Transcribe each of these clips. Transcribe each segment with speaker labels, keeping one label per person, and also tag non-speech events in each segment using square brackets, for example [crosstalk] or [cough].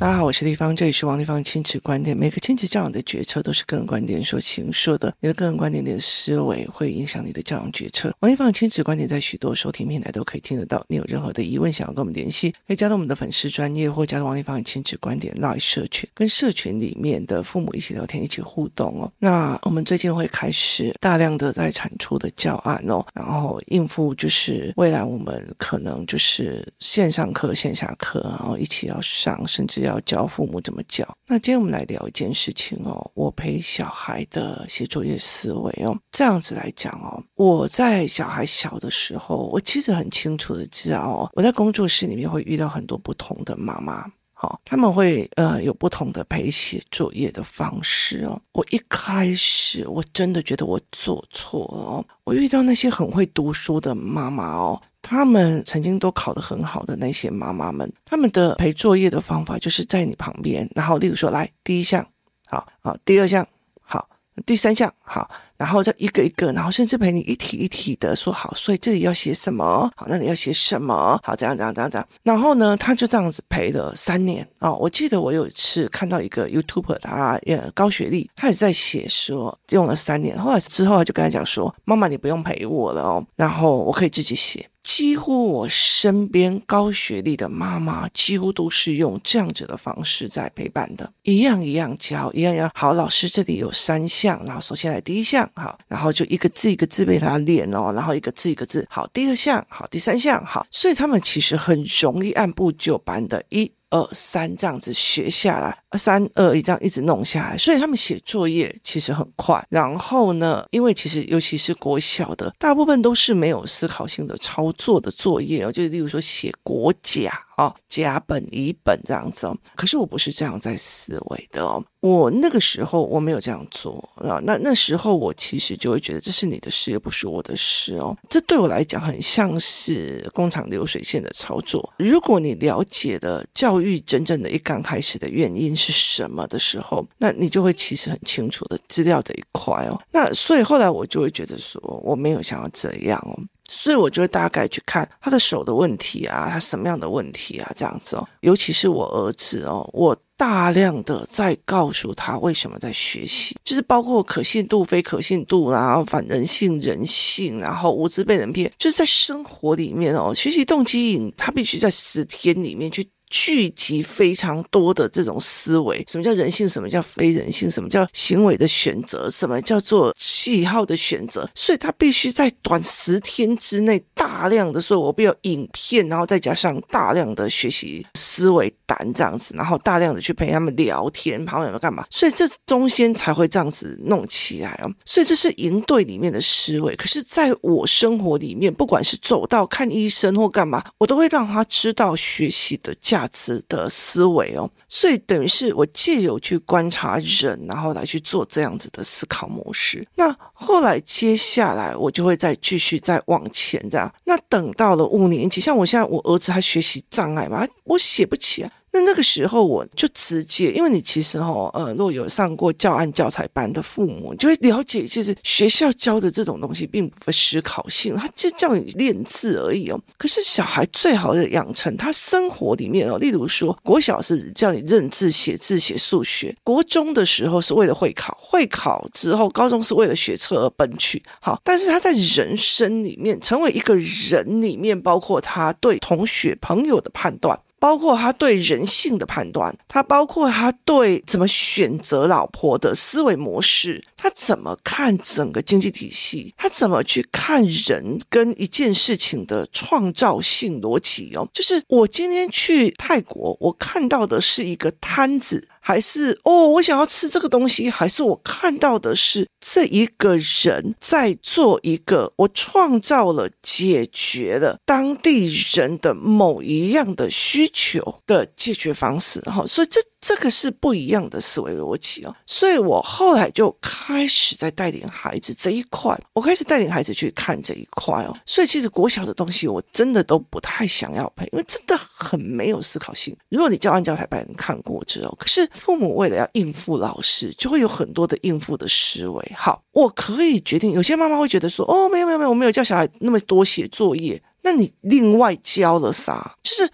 Speaker 1: 大家好，我是丽芳，这里是王丽芳亲子观点。每个亲子教养的决策都是个人观点所形塑的，你的个人观点、你的思维会影响你的教养决策。王丽芳亲子观点在许多收听平台都可以听得到。你有任何的疑问想要跟我们联系，可以加到我们的粉丝专业，或加到王丽芳亲子观点赖社群，跟社群里面的父母一起聊天、一起互动哦。那我们最近会开始大量的在产出的教案哦，然后应付就是未来我们可能就是线上课、线下课，然后一起要上，甚至要。要教父母怎么教？那今天我们来聊一件事情哦，我陪小孩的写作业思维哦。这样子来讲哦，我在小孩小的时候，我其实很清楚的知道哦，我在工作室里面会遇到很多不同的妈妈，好、他们会呃有不同的陪写作业的方式哦。我一开始我真的觉得我做错了哦，我遇到那些很会读书的妈妈哦。他们曾经都考得很好的那些妈妈们，他们的陪作业的方法就是在你旁边，然后例如说，来第一项，好，好，第二项，好，第三项，好。然后再一个一个，然后甚至陪你一题一题的说好，所以这里要写什么？好，那里要写什么？好，这样这样这样这样。然后呢，他就这样子陪了三年啊、哦。我记得我有一次看到一个 YouTuber，他呃高学历，他也在写说用了三年，后来之后他就跟他讲说：“妈妈，你不用陪我了哦，然后我可以自己写。”几乎我身边高学历的妈妈，几乎都是用这样子的方式在陪伴的，一样一样教，一样一样。好，老师这里有三项，然后首先来第一项。好，然后就一个字一个字被他练哦，然后一个字一个字，好，第二项，好，第三项，好，所以他们其实很容易按部就班的，一二三这样子学下来，三二一这样一直弄下来，所以他们写作业其实很快。然后呢，因为其实尤其是国小的，大部分都是没有思考性的操作的作业哦，就例如说写国甲。哦，甲本乙本这样子哦，可是我不是这样在思维的哦。我那个时候我没有这样做啊，那那时候我其实就会觉得这是你的事，又不是我的事哦。这对我来讲很像是工厂流水线的操作。如果你了解了教育真正的一刚开始的原因是什么的时候，那你就会其实很清楚的资料这一块哦。那所以后来我就会觉得说，我没有想要这样哦。所以我就会大概去看他的手的问题啊，他什么样的问题啊，这样子哦。尤其是我儿子哦，我大量的在告诉他为什么在学习，就是包括可信度、非可信度，然后反人性、人性，然后无知被人骗，就是在生活里面哦，学习动机引他必须在十天里面去。聚集非常多的这种思维，什么叫人性？什么叫非人性？什么叫行为的选择？什么叫做喜好的选择？所以他必须在短十天之内大量的说，我必要影片，然后再加上大量的学习思维单这样子，然后大量的去陪他们聊天，旁边有没有干嘛？所以这中间才会这样子弄起来哦。所以这是营队里面的思维。可是在我生活里面，不管是走到看医生或干嘛，我都会让他知道学习的价。价值的思维哦，所以等于是我借由去观察人，然后来去做这样子的思考模式。那后来接下来我就会再继续再往前这样。那等到了五年级，像我现在我儿子他学习障碍嘛，我写不起啊。那那个时候我就直接，因为你其实哈呃，若有上过教案教材班的父母，就会了解，其实学校教的这种东西并不会思考性，他就叫你练字而已哦。可是小孩最好的养成，他生活里面哦，例如说国小是叫你认字、写字、写数学，国中的时候是为了会考，会考之后高中是为了学测而奔去。好，但是他在人生里面成为一个人里面，包括他对同学朋友的判断。包括他对人性的判断，他包括他对怎么选择老婆的思维模式，他怎么看整个经济体系，他怎么去看人跟一件事情的创造性逻辑哦。就是我今天去泰国，我看到的是一个摊子。还是哦，我想要吃这个东西，还是我看到的是这一个人在做一个我创造了解决了当地人的某一样的需求的解决方式，哈，所以这。这个是不一样的思维逻辑哦，所以我后来就开始在带领孩子这一块，我开始带领孩子去看这一块哦。所以其实国小的东西我真的都不太想要配，因为真的很没有思考性。如果你教案教材班你看过之后，可是父母为了要应付老师，就会有很多的应付的思维。好，我可以决定，有些妈妈会觉得说，哦，没有没有没有，我没有叫小孩那么多写作业，那你另外教了啥？就是。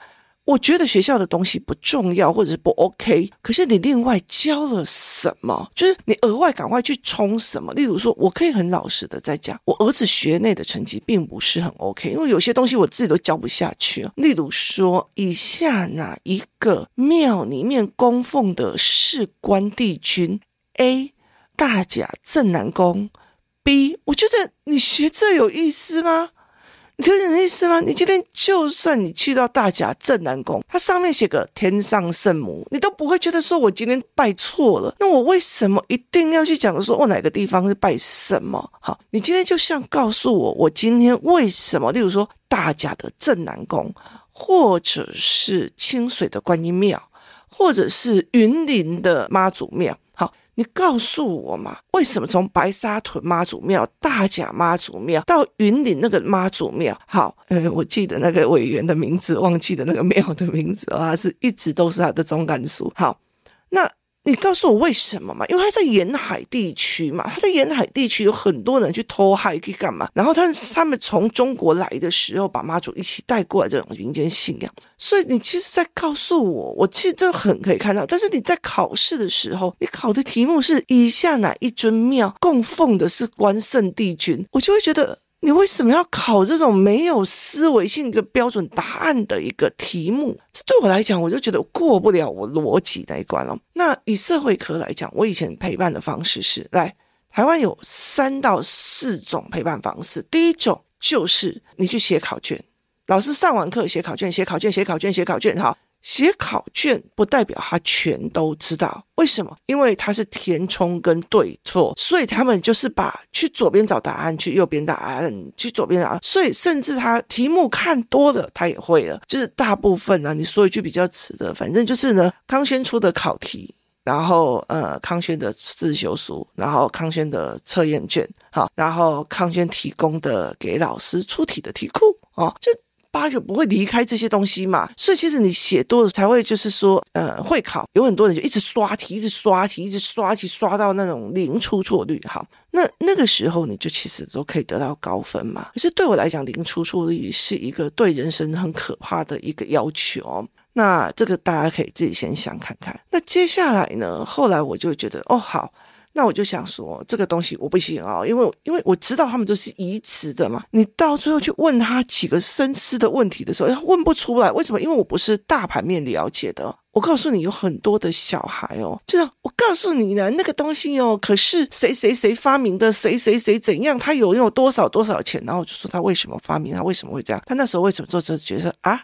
Speaker 1: 我觉得学校的东西不重要，或者是不 OK，可是你另外教了什么？就是你额外赶快去冲什么？例如说，我可以很老实的在讲，我儿子学内的成绩并不是很 OK，因为有些东西我自己都教不下去。例如说，以下哪一个庙里面供奉的是关帝君？A. 大甲镇南宫。B. 我觉得你学这有意思吗？你听懂意思吗？你今天就算你去到大甲镇南宫，它上面写个天上圣母，你都不会觉得说我今天拜错了。那我为什么一定要去讲说我哪个地方是拜什么？好，你今天就像告诉我，我今天为什么？例如说大甲的镇南宫，或者是清水的观音庙，或者是云林的妈祖庙。你告诉我嘛，为什么从白沙屯妈祖庙、大甲妈祖庙到云林那个妈祖庙？好，呃，我记得那个委员的名字，忘记的那个庙的名字啊，是一直都是他的总干事。好，那。你告诉我为什么嘛？因为他在沿海地区嘛，他在沿海地区有很多人去偷海去干嘛？然后他他们从中国来的时候，把妈祖一起带过来这种民间信仰。所以你其实，在告诉我，我其实就很可以看到。但是你在考试的时候，你考的题目是以下哪一尊庙供奉的是关圣帝君，我就会觉得。你为什么要考这种没有思维性一个标准答案的一个题目？这对我来讲，我就觉得过不了我逻辑那一关了。那以社会科来讲，我以前陪伴的方式是，来台湾有三到四种陪伴方式。第一种就是你去写考卷，老师上完课写考卷，写考卷，写考卷，写考卷，哈。写考卷不代表他全都知道，为什么？因为他是填充跟对错，所以他们就是把去左边找答案，去右边答案，去左边答案，所以甚至他题目看多了，他也会了。就是大部分呢、啊，你说一句比较直的，反正就是呢，康轩出的考题，然后呃，康轩的自修书，然后康轩的测验卷，好，然后康轩提供的给老师出题的题库，哦，就。八就不会离开这些东西嘛，所以其实你写多了才会就是说，呃，会考有很多人就一直刷题，一直刷题，一直刷题，刷到那种零出错率。好，那那个时候你就其实都可以得到高分嘛。可是对我来讲，零出错率是一个对人生很可怕的一个要求。那这个大家可以自己先想看看。那接下来呢？后来我就觉得，哦，好。那我就想说，这个东西我不行啊，因为因为我知道他们都是移植的嘛。你到最后去问他几个深思的问题的时候，他问不出来，为什么？因为我不是大盘面了解的。我告诉你，有很多的小孩哦，就是我告诉你呢，那个东西哦，可是谁谁谁发明的，谁谁谁怎样，他有有多少多少钱，然后我就说他为什么发明，他为什么会这样，他那时候为什么做这个决策啊？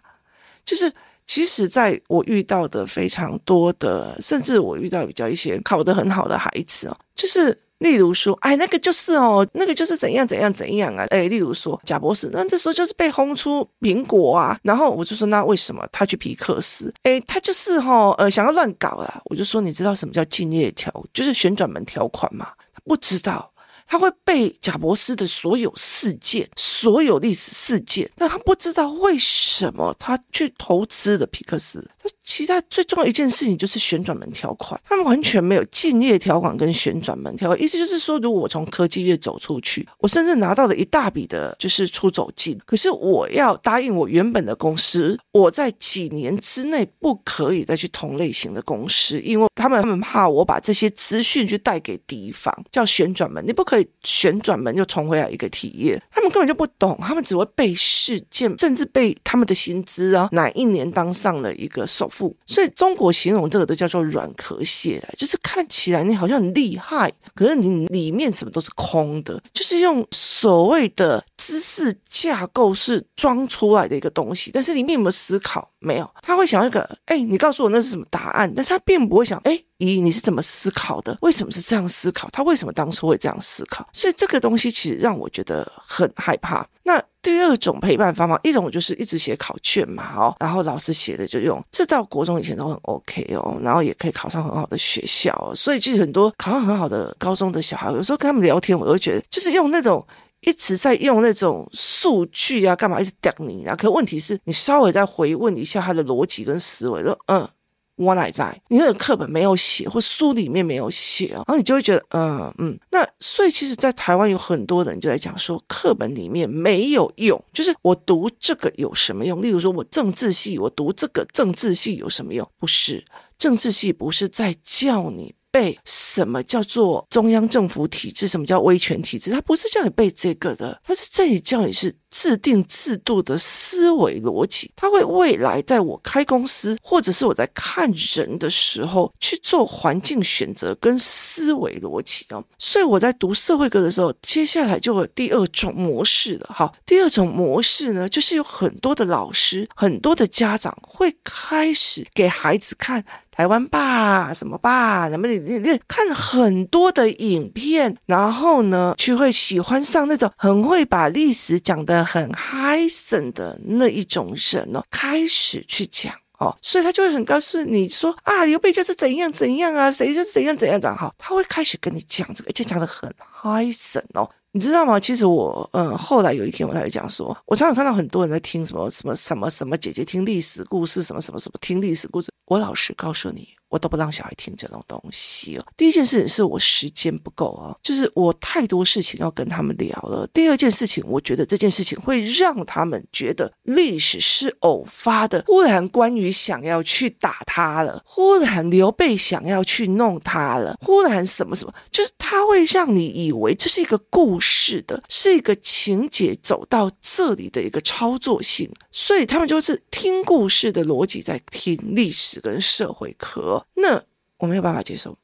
Speaker 1: 就是。其实，在我遇到的非常多的，甚至我遇到比较一些考得很好的孩子哦，就是例如说，哎，那个就是哦，那个就是怎样怎样怎样啊，哎，例如说贾博士，那这时候就是被轰出苹果啊，然后我就说，那为什么他去皮克斯？哎，他就是哈、哦，呃，想要乱搞啊，我就说，你知道什么叫竞业条，就是旋转门条款吗？他不知道。他会背贾伯斯的所有事件，所有历史事件，但他不知道为什么他去投资了皮克斯。他其他最重要一件事情就是旋转门条款，他们完全没有竞业条款跟旋转门条款。意思就是说，如果我从科技业走出去，我甚至拿到了一大笔的，就是出走金，可是我要答应我原本的公司，我在几年之内不可以再去同类型的公司，因为他们他们怕我把这些资讯去带给敌方，叫旋转门，你不可以。旋转门又重回来一个企业，他们根本就不懂，他们只会背事件，甚至背他们的薪资啊，哪一年当上了一个首富。所以中国形容这个都叫做软壳蟹，就是看起来你好像很厉害，可是你里面什么都是空的，就是用所谓的知识架构是装出来的一个东西，但是里面有没有思考？没有，他会想一个，哎，你告诉我那是什么答案？但是他并不会想，哎，一，你是怎么思考的？为什么是这样思考？他为什么当初会这样思考？所以这个东西其实让我觉得很害怕。那第二种陪伴方法，一种就是一直写考卷嘛，哦，然后老师写的就用，这到国中以前都很 OK 哦，然后也可以考上很好的学校。所以其实很多考上很好的高中的小孩，有时候跟他们聊天，我都觉得就是用那种。一直在用那种数据啊，干嘛一直屌你啊？可问题是你稍微再回问一下他的逻辑跟思维，说嗯，我哪在？你那个课本没有写，或书里面没有写哦，然后你就会觉得，嗯嗯。那所以其实，在台湾有很多人就在讲说，课本里面没有用，就是我读这个有什么用？例如说，我政治系，我读这个政治系有什么用？不是，政治系不是在叫你。背什么叫做中央政府体制？什么叫威权体制？他不是叫你背这个的，他是这里叫你是制定制度的思维逻辑。他会未来在我开公司，或者是我在看人的时候去做环境选择跟思维逻辑哦。所以我在读社会科的时候，接下来就有第二种模式了。好，第二种模式呢，就是有很多的老师、很多的家长会开始给孩子看。台湾吧，什么吧？那么你你你看很多的影片，然后呢，就会喜欢上那种很会把历史讲的很嗨森的那一种人哦，开始去讲哦，所以他就会很告诉你说啊，刘备就是怎样怎样啊，谁就是怎样怎样讲哈，他会开始跟你讲这个，而且讲的很嗨森哦。你知道吗？其实我，嗯，后来有一天我才会讲说，我常常看到很多人在听什么什么什么什么姐姐听历史故事，什么什么什么听历史故事。我老实告诉你。我都不让小孩听这种东西哦。第一件事情是我时间不够啊，就是我太多事情要跟他们聊了。第二件事情，我觉得这件事情会让他们觉得历史是偶发的。忽然关羽想要去打他了，忽然刘备想要去弄他了，忽然什么什么，就是他会让你以为这是一个故事的，是一个情节走到这里的一个操作性，所以他们就是听故事的逻辑在听历史跟社会课。那我没有办法接受，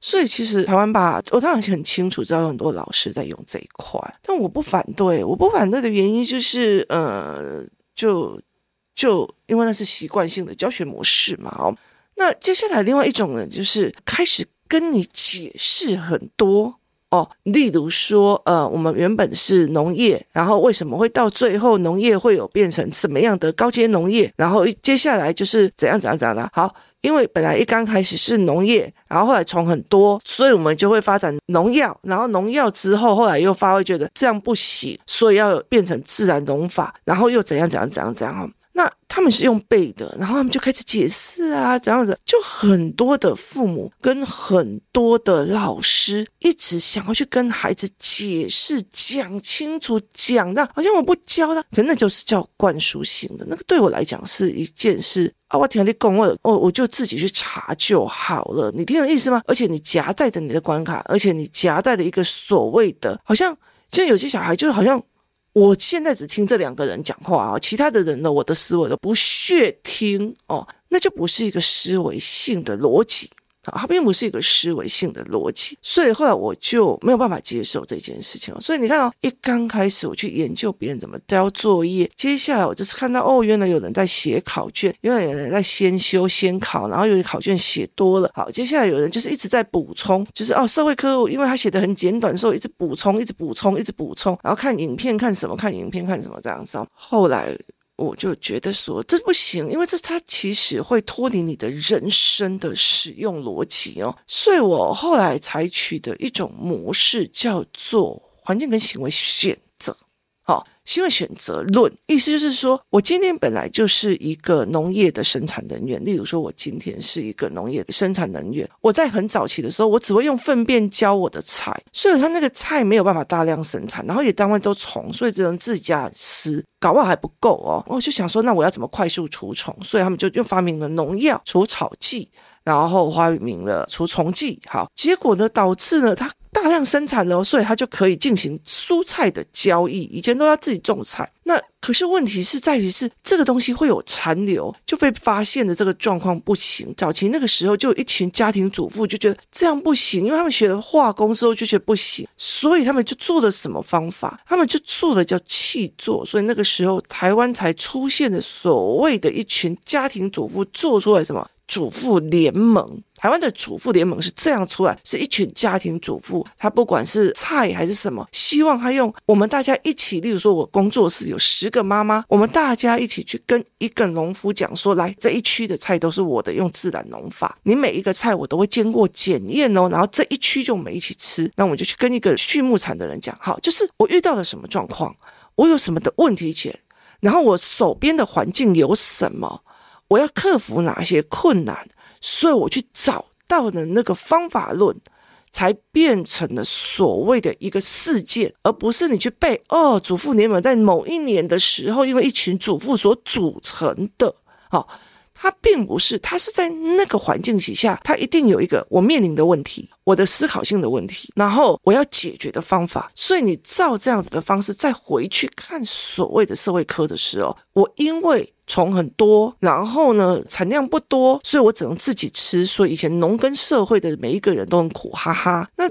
Speaker 1: 所以其实台湾吧，我当然很清楚知道有很多老师在用这一块，但我不反对。我不反对的原因就是，呃，就就因为那是习惯性的教学模式嘛。哦，那接下来另外一种呢，就是开始跟你解释很多哦，例如说，呃，我们原本是农业，然后为什么会到最后农业会有变成什么样的高阶农业，然后接下来就是怎样怎样怎样的，好。因为本来一刚开始是农业，然后后来虫很多，所以我们就会发展农药，然后农药之后，后来又发会觉得这样不行，所以要变成自然农法，然后又怎样怎样怎样怎样。那他们是用背的，然后他们就开始解释啊，怎样子，就很多的父母跟很多的老师一直想要去跟孩子解释、讲清楚、讲让，好像我不教他，可那就是叫灌输性的。那个对我来讲是一件事啊，我听你讲，我我我就自己去查就好了。你听懂意思吗？而且你夹带着你的关卡，而且你夹带着一个所谓的，好像现在有些小孩就是好像。我现在只听这两个人讲话啊，其他的人呢，我的思维都不屑听哦，那就不是一个思维性的逻辑。它并不是一个思维性的逻辑，所以后来我就没有办法接受这件事情。所以你看哦，一刚开始我去研究别人怎么交作业，接下来我就是看到哦，原来有人在写考卷，原来有人在先修先考，然后有些考卷写多了，好，接下来有人就是一直在补充，就是哦，社会科，因为他写的很简短，所以一直补充，一直补充，一直补充，然后看影片看什么，看影片看什么这样子。后来。我就觉得说这不行，因为这它其实会脱离你的人生的使用逻辑哦，所以我后来采取的一种模式叫做环境跟行为选择，好。行为选择论，意思就是说，我今天本来就是一个农业的生产人员。例如说，我今天是一个农业的生产人员，我在很早期的时候，我只会用粪便浇我的菜，所以他那个菜没有办法大量生产，然后也单位都虫，所以只能自家吃，搞不好还不够哦。我就想说，那我要怎么快速除虫？所以他们就又发明了农药除草剂，然后发明了除虫剂。好，结果呢，导致呢，它。大量生产了，所以他就可以进行蔬菜的交易。以前都要自己种菜，那可是问题是在于是这个东西会有残留，就被发现的这个状况不行。早期那个时候就一群家庭主妇就觉得这样不行，因为他们学了化工之后就觉得不行，所以他们就做了什么方法？他们就做了叫气作，所以那个时候台湾才出现的所谓的一群家庭主妇做出来什么？主妇联盟，台湾的主妇联盟是这样出来，是一群家庭主妇，他不管是菜还是什么，希望他用我们大家一起，例如说我工作室有十个妈妈，我们大家一起去跟一个农夫讲说，来这一区的菜都是我的，用自然农法，你每一个菜我都会经过检验哦，然后这一区就我们一起吃，那我们就去跟一个畜牧场的人讲，好，就是我遇到了什么状况，我有什么的问题前，然后我手边的环境有什么。我要克服哪些困难？所以我去找到的那个方法论。才变成了所谓的一个事件，而不是你去背哦。祖父联盟在某一年的时候，因为一群祖父所组成的，好，它并不是，它是在那个环境底下，它一定有一个我面临的问题，我的思考性的问题，然后我要解决的方法。所以你照这样子的方式再回去看所谓的社会科的时候，我因为。虫很多，然后呢，产量不多，所以我只能自己吃。所以以前农耕社会的每一个人都很苦，哈哈。那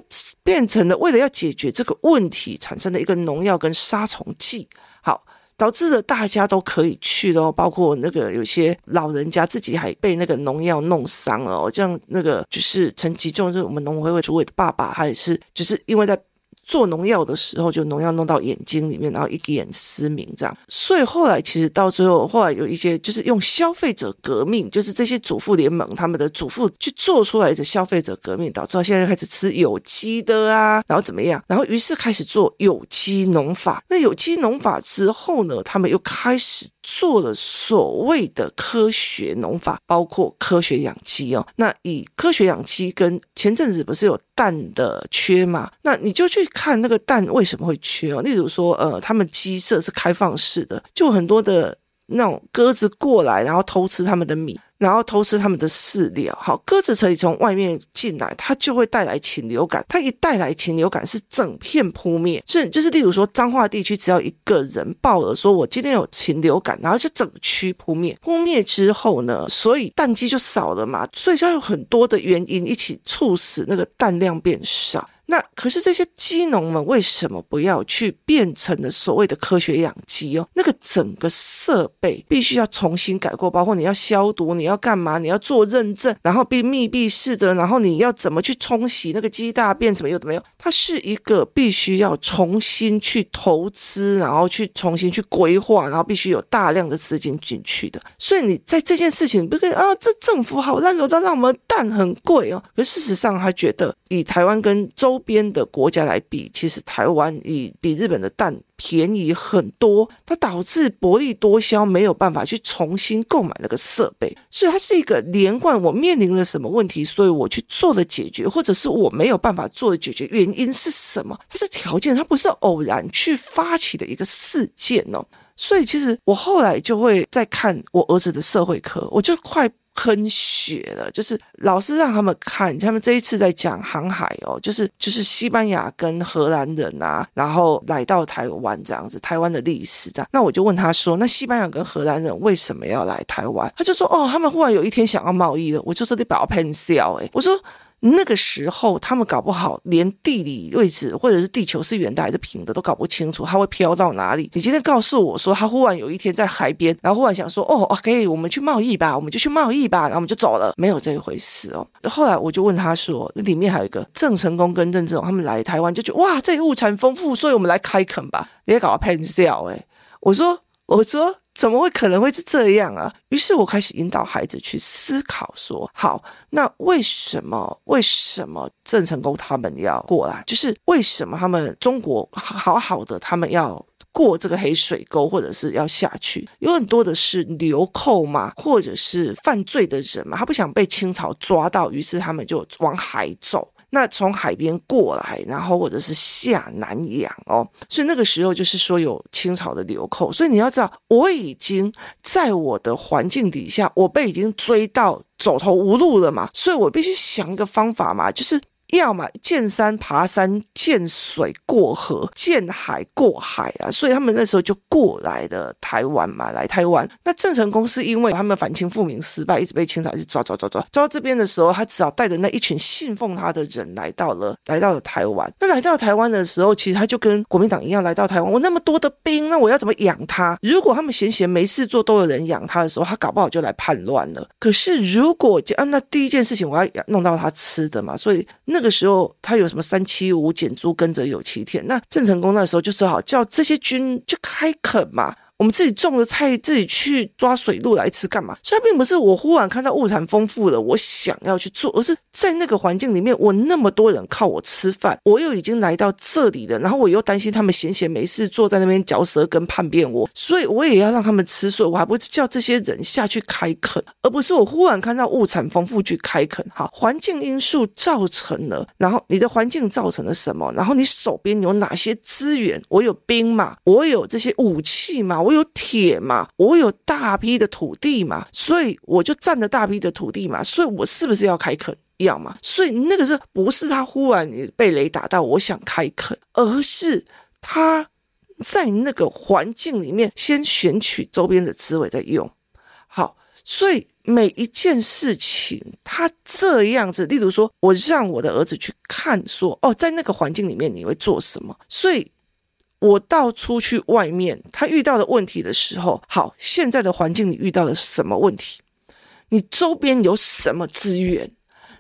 Speaker 1: 变成了为了要解决这个问题，产生了一个农药跟杀虫剂，好，导致了大家都可以去咯，包括那个有些老人家自己还被那个农药弄伤了。这样那个就是陈吉仲，就是我们农委会主委的爸爸，他也是就是因为在。做农药的时候，就农药弄到眼睛里面，然后一眼失明这样。所以后来其实到最后，后来有一些就是用消费者革命，就是这些主妇联盟他们的主妇去做出来的消费者革命，导致到现在开始吃有机的啊，然后怎么样？然后于是开始做有机农法。那有机农法之后呢，他们又开始。做了所谓的科学农法，包括科学养鸡哦。那以科学养鸡跟前阵子不是有蛋的缺嘛？那你就去看那个蛋为什么会缺哦。例如说，呃，他们鸡舍是开放式的，就很多的那种鸽子过来，然后偷吃他们的米。然后偷吃他们的饲料，好，鸽子可以从外面进来，它就会带来禽流感。它一带来禽流感，是整片扑灭。所以就是，例如说彰化地区，只要一个人报了说，我今天有禽流感，然后就整区扑灭。扑灭之后呢，所以蛋鸡就少了嘛。所以就有很多的原因一起促使那个蛋量变少。那可是这些鸡农们为什么不要去变成了所谓的科学养鸡哦？那个整个设备必须要重新改过，包括你要消毒，你要干嘛？你要做认证，然后并密闭式的，然后你要怎么去冲洗那个鸡大便，怎么有的没有？它是一个必须要重新去投资，然后去重新去规划，然后必须有大量的资金进去的。所以你在这件事情，不可以啊，这政府好烂，有的让我们蛋很贵哦。可事实上，他觉得以台湾跟周周边的国家来比，其实台湾以比日本的蛋便宜很多，它导致薄利多销，没有办法去重新购买那个设备，所以它是一个连贯。我面临了什么问题，所以我去做了解决，或者是我没有办法做的解决，原因是什么？它是条件，它不是偶然去发起的一个事件哦。所以其实我后来就会在看我儿子的社会科，我就快。喷血了，就是老师让他们看，他们这一次在讲航海哦，就是就是西班牙跟荷兰人啊，然后来到台湾这样子，台湾的历史这样。那我就问他说，那西班牙跟荷兰人为什么要来台湾？他就说，哦，他们忽然有一天想要贸易了。我就说你不要喷笑诶，我说。那个时候，他们搞不好连地理位置或者是地球是圆的还是平的都搞不清楚，它会飘到哪里？你今天告诉我说，他忽然有一天在海边，然后忽然想说，哦，OK，我们去贸易吧，我们就去贸易吧，然后我们就走了，没有这一回事哦。后来我就问他说，那里面还有一个郑成功跟郑芝龙他们来台湾就觉得哇，这里物产丰富，所以我们来开垦吧。你也搞个喷笑诶，我说，我说。怎么会可能会是这样啊？于是我开始引导孩子去思考说，好，那为什么为什么郑成功他们要过来？就是为什么他们中国好好的，他们要过这个黑水沟，或者是要下去？有很多的是流寇嘛，或者是犯罪的人嘛，他不想被清朝抓到，于是他们就往海走。那从海边过来，然后或者是下南洋哦，所以那个时候就是说有清朝的流寇，所以你要知道，我已经在我的环境底下，我被已经追到走投无路了嘛，所以我必须想一个方法嘛，就是。要么见山爬山，见水过河，见海过海啊！所以他们那时候就过来了台湾嘛，来台湾。那郑成功是因为他们反清复明失败，一直被清朝一直抓抓抓抓，抓到这边的时候，他只好带着那一群信奉他的人来到了 [laughs] 来到了台湾。那来到台湾的时候，其实他就跟国民党一样来到台湾。我那么多的兵，那我要怎么养他？如果他们闲闲没事做，都有人养他的时候，他搞不好就来叛乱了。可是如果啊，那第一件事情我要弄到他吃的嘛，所以那。那个时候他有什么三七五减租跟着有七天，那郑成功那时候就是好叫这些军就开垦嘛。我们自己种的菜，自己去抓水路来吃干嘛？所以并不是我忽然看到物产丰富了，我想要去做，而是在那个环境里面，我那么多人靠我吃饭，我又已经来到这里了，然后我又担心他们闲闲没事坐在那边嚼舌根叛变我，所以我也要让他们吃，所以我还不是叫这些人下去开垦，而不是我忽然看到物产丰富去开垦。好，环境因素造成了，然后你的环境造成了什么？然后你手边有哪些资源？我有兵马，我有这些武器嘛，我有铁嘛，我有大批的土地嘛，所以我就占了大批的土地嘛，所以我是不是要开垦？要嘛？所以那个是不是他忽然被雷打到，我想开垦，而是他在那个环境里面先选取周边的资源再用。好，所以每一件事情他这样子，例如说我让我的儿子去看，说哦，在那个环境里面你会做什么？所以。我到出去外面，他遇到的问题的时候，好，现在的环境你遇到了什么问题？你周边有什么资源？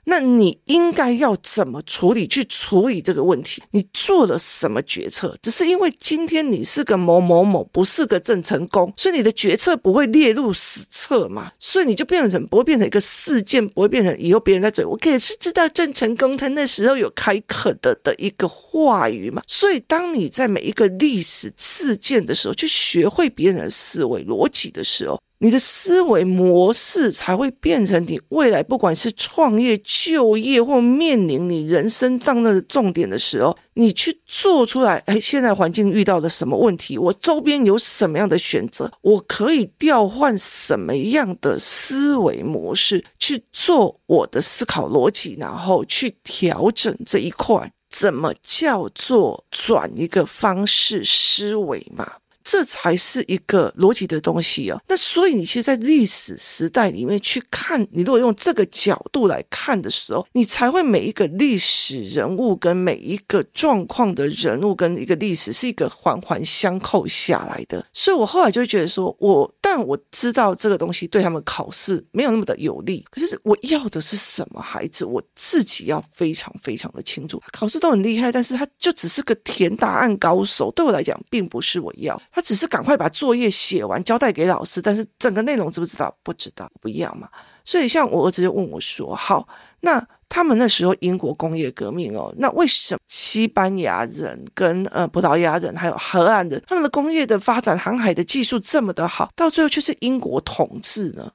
Speaker 1: 那你应该要怎么处理？去处理这个问题？你做了什么决策？只是因为今天你是个某某某，不是个郑成功，所以你的决策不会列入史册嘛？所以你就变成不会变成一个事件，不会变成以后别人在嘴。我可也是知道郑成功他那时候有开垦的的一个话语嘛。所以当你在每一个历史事件的时候，去学会别人的思维逻辑的时候。你的思维模式才会变成你未来不管是创业、就业或面临你人生当中的重点的时候，你去做出来。哎，现在环境遇到了什么问题？我周边有什么样的选择？我可以调换什么样的思维模式去做我的思考逻辑，然后去调整这一块。怎么叫做转一个方式思维嘛？这才是一个逻辑的东西哦。那所以你其实，在历史时代里面去看，你如果用这个角度来看的时候，你才会每一个历史人物跟每一个状况的人物跟一个历史是一个环环相扣下来的。所以我后来就觉得说，我但我知道这个东西对他们考试没有那么的有利。可是我要的是什么孩子？我自己要非常非常的清楚。考试都很厉害，但是他就只是个填答案高手，对我来讲，并不是我要。他只是赶快把作业写完，交代给老师，但是整个内容知不知道？不知道，不要嘛。所以像我儿子就问我说：“好，那他们那时候英国工业革命哦，那为什么西班牙人跟呃葡萄牙人还有荷兰人，他们的工业的发展、航海的技术这么的好，到最后却是英国统治呢？”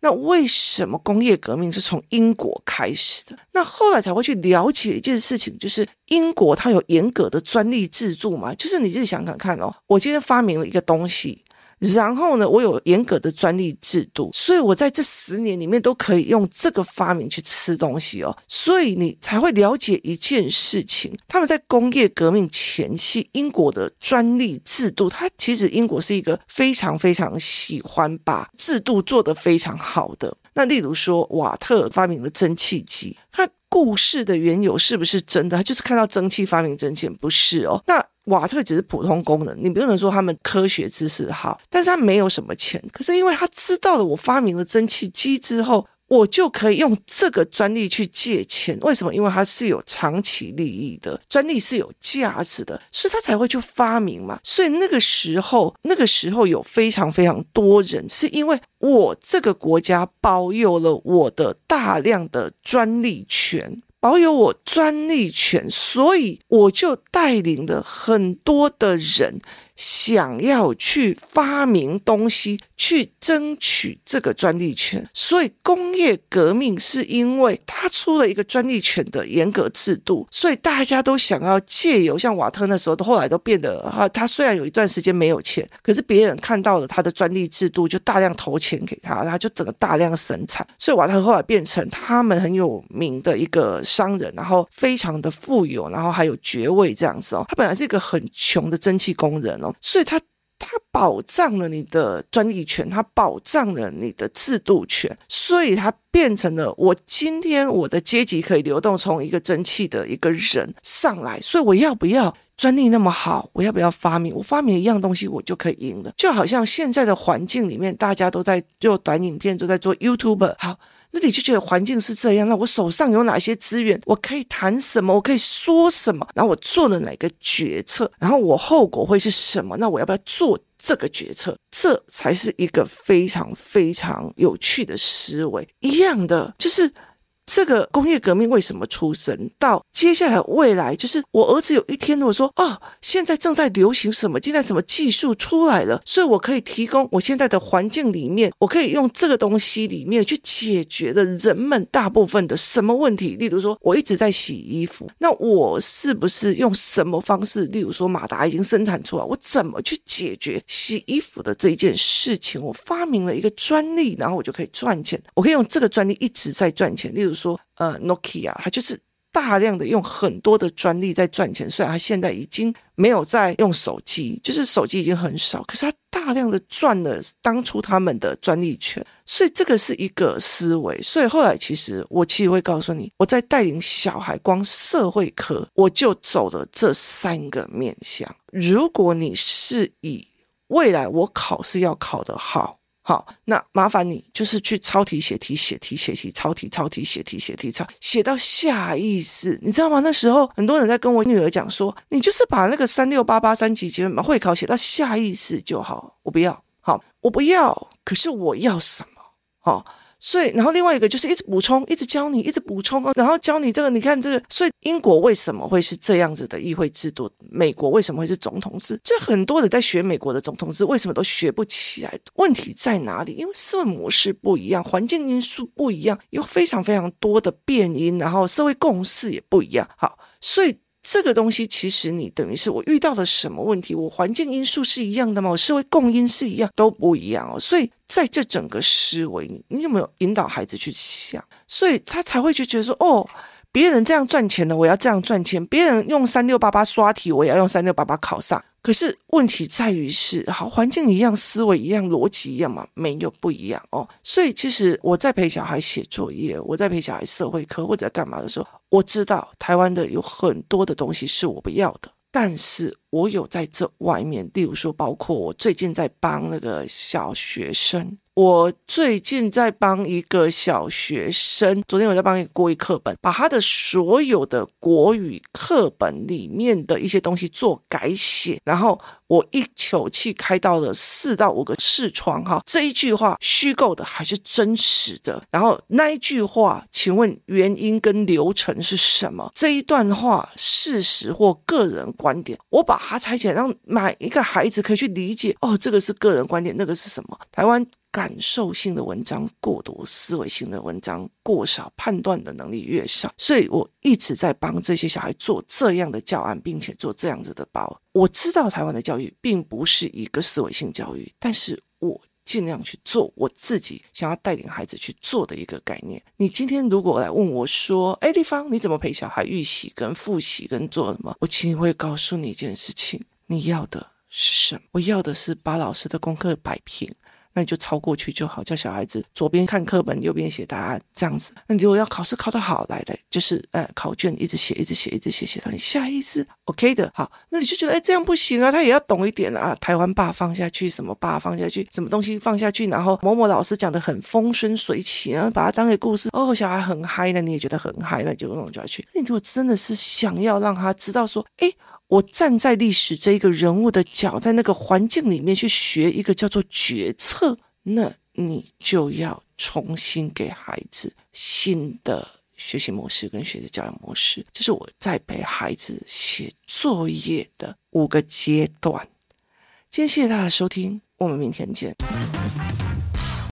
Speaker 1: 那为什么工业革命是从英国开始的？那后来才会去了解一件事情，就是英国它有严格的专利制度嘛，就是你自己想想看哦，我今天发明了一个东西。然后呢，我有严格的专利制度，所以我在这十年里面都可以用这个发明去吃东西哦。所以你才会了解一件事情，他们在工业革命前夕，英国的专利制度，它其实英国是一个非常非常喜欢把制度做得非常好的。那例如说，瓦特发明了蒸汽机，它故事的缘由是不是真的？他就是看到蒸汽发明蒸汽，不是哦。那瓦特只是普通工人，你不能说他们科学知识好，但是他没有什么钱。可是因为他知道了我发明了蒸汽机之后，我就可以用这个专利去借钱。为什么？因为它是有长期利益的，专利是有价值的，所以他才会去发明嘛。所以那个时候，那个时候有非常非常多人是因为我这个国家保有了我的大量的专利权。保有我专利权，所以我就带领了很多的人。想要去发明东西，去争取这个专利权，所以工业革命是因为他出了一个专利权的严格制度，所以大家都想要借由像瓦特那时候，都后来都变得哈，他虽然有一段时间没有钱，可是别人看到了他的专利制度，就大量投钱给他，他就整个大量生产，所以瓦特后来变成他们很有名的一个商人，然后非常的富有，然后还有爵位这样子哦。他本来是一个很穷的蒸汽工人哦。所以他他保障了你的专利权，他保障了你的制度权，所以他变成了我今天我的阶级可以流动，从一个蒸汽的一个人上来，所以我要不要专利那么好？我要不要发明？我发明一样东西，我就可以赢了。就好像现在的环境里面，大家都在做短影片，都在做 YouTube 好。那你就觉得环境是这样，那我手上有哪些资源？我可以谈什么？我可以说什么？然后我做了哪个决策？然后我后果会是什么？那我要不要做这个决策，这才是一个非常非常有趣的思维。一样的，就是。这个工业革命为什么出生？到接下来未来，就是我儿子有一天如果说哦，现在正在流行什么，现在什么技术出来了，所以我可以提供我现在的环境里面，我可以用这个东西里面去解决的人们大部分的什么问题？例如说，我一直在洗衣服，那我是不是用什么方式？例如说，马达已经生产出来，我怎么去解决洗衣服的这一件事情？我发明了一个专利，然后我就可以赚钱，我可以用这个专利一直在赚钱。例如说。呃，Nokia，它就是大量的用很多的专利在赚钱，虽然它现在已经没有在用手机，就是手机已经很少，可是它大量的赚了当初他们的专利权，所以这个是一个思维。所以后来其实我其实会告诉你，我在带领小孩光社会科，我就走了这三个面向。如果你是以未来我考试要考得好。好，那麻烦你就是去抄题写题写题写题抄题抄题写题写题抄写到下意识，你知道吗？那时候很多人在跟我女儿讲说，你就是把那个三六八八三级基本会考写到下意识就好。我不要，好，我不要，可是我要什么？好。所以，然后另外一个就是一直补充，一直教你，一直补充哦，然后教你这个，你看这个。所以，英国为什么会是这样子的议会制度？美国为什么会是总统制？这很多人在学美国的总统制，为什么都学不起来？问题在哪里？因为思维模式不一样，环境因素不一样，有非常非常多的变因，然后社会共识也不一样。好，所以。这个东西其实你等于是我遇到了什么问题，我环境因素是一样的吗？我社会共因是一样都不一样哦。所以在这整个思维，你你有没有引导孩子去想？所以他才会去觉得说，哦，别人这样赚钱的，我要这样赚钱；别人用三六八八刷题，我也要用三六八八考上。可是问题在于是，好，环境一样，思维一样，逻辑一样嘛，没有不一样哦。所以其实我在陪小孩写作业，我在陪小孩社会课或者干嘛的时候，我知道台湾的有很多的东西是我不要的，但是我有在这外面，例如说，包括我最近在帮那个小学生。我最近在帮一个小学生，昨天我在帮一个国语课本，把他的所有的国语课本里面的一些东西做改写，然后我一口气开到了四到五个视窗，哈，这一句话虚构的还是真实的？然后那一句话，请问原因跟流程是什么？这一段话事实或个人观点，我把它拆解，让每一个孩子可以去理解。哦，这个是个人观点，那个是什么？台湾。感受性的文章过多，思维性的文章过少，判断的能力越少，所以我一直在帮这些小孩做这样的教案，并且做这样子的包。我知道台湾的教育并不是一个思维性教育，但是我尽量去做我自己想要带领孩子去做的一个概念。你今天如果来问我说：“哎，丽芳，你怎么陪小孩预习跟复习跟做什么？”我其实会告诉你一件事情：你要的是什么？我要的是把老师的功课摆平。那你就抄过去就好，叫小孩子左边看课本，右边写答案，这样子。那你如果要考试考得好，来的就是呃考卷一直写，一直写，一直写，写到你下意识 OK 的。好，那你就觉得哎这样不行啊，他也要懂一点啊。台湾爸放下去，什么爸放下去，什么东西放下去，然后某某老师讲得很风生水起，然后把它当个故事。哦，小孩很嗨，那你也觉得很嗨，那就弄下去。那你如果真的是想要让他知道说，哎。我站在历史这一个人物的角，在那个环境里面去学一个叫做决策，那你就要重新给孩子新的学习模式跟学习教育模式。这是我在陪孩子写作业的五个阶段。今天谢谢大家收听，我们明天见。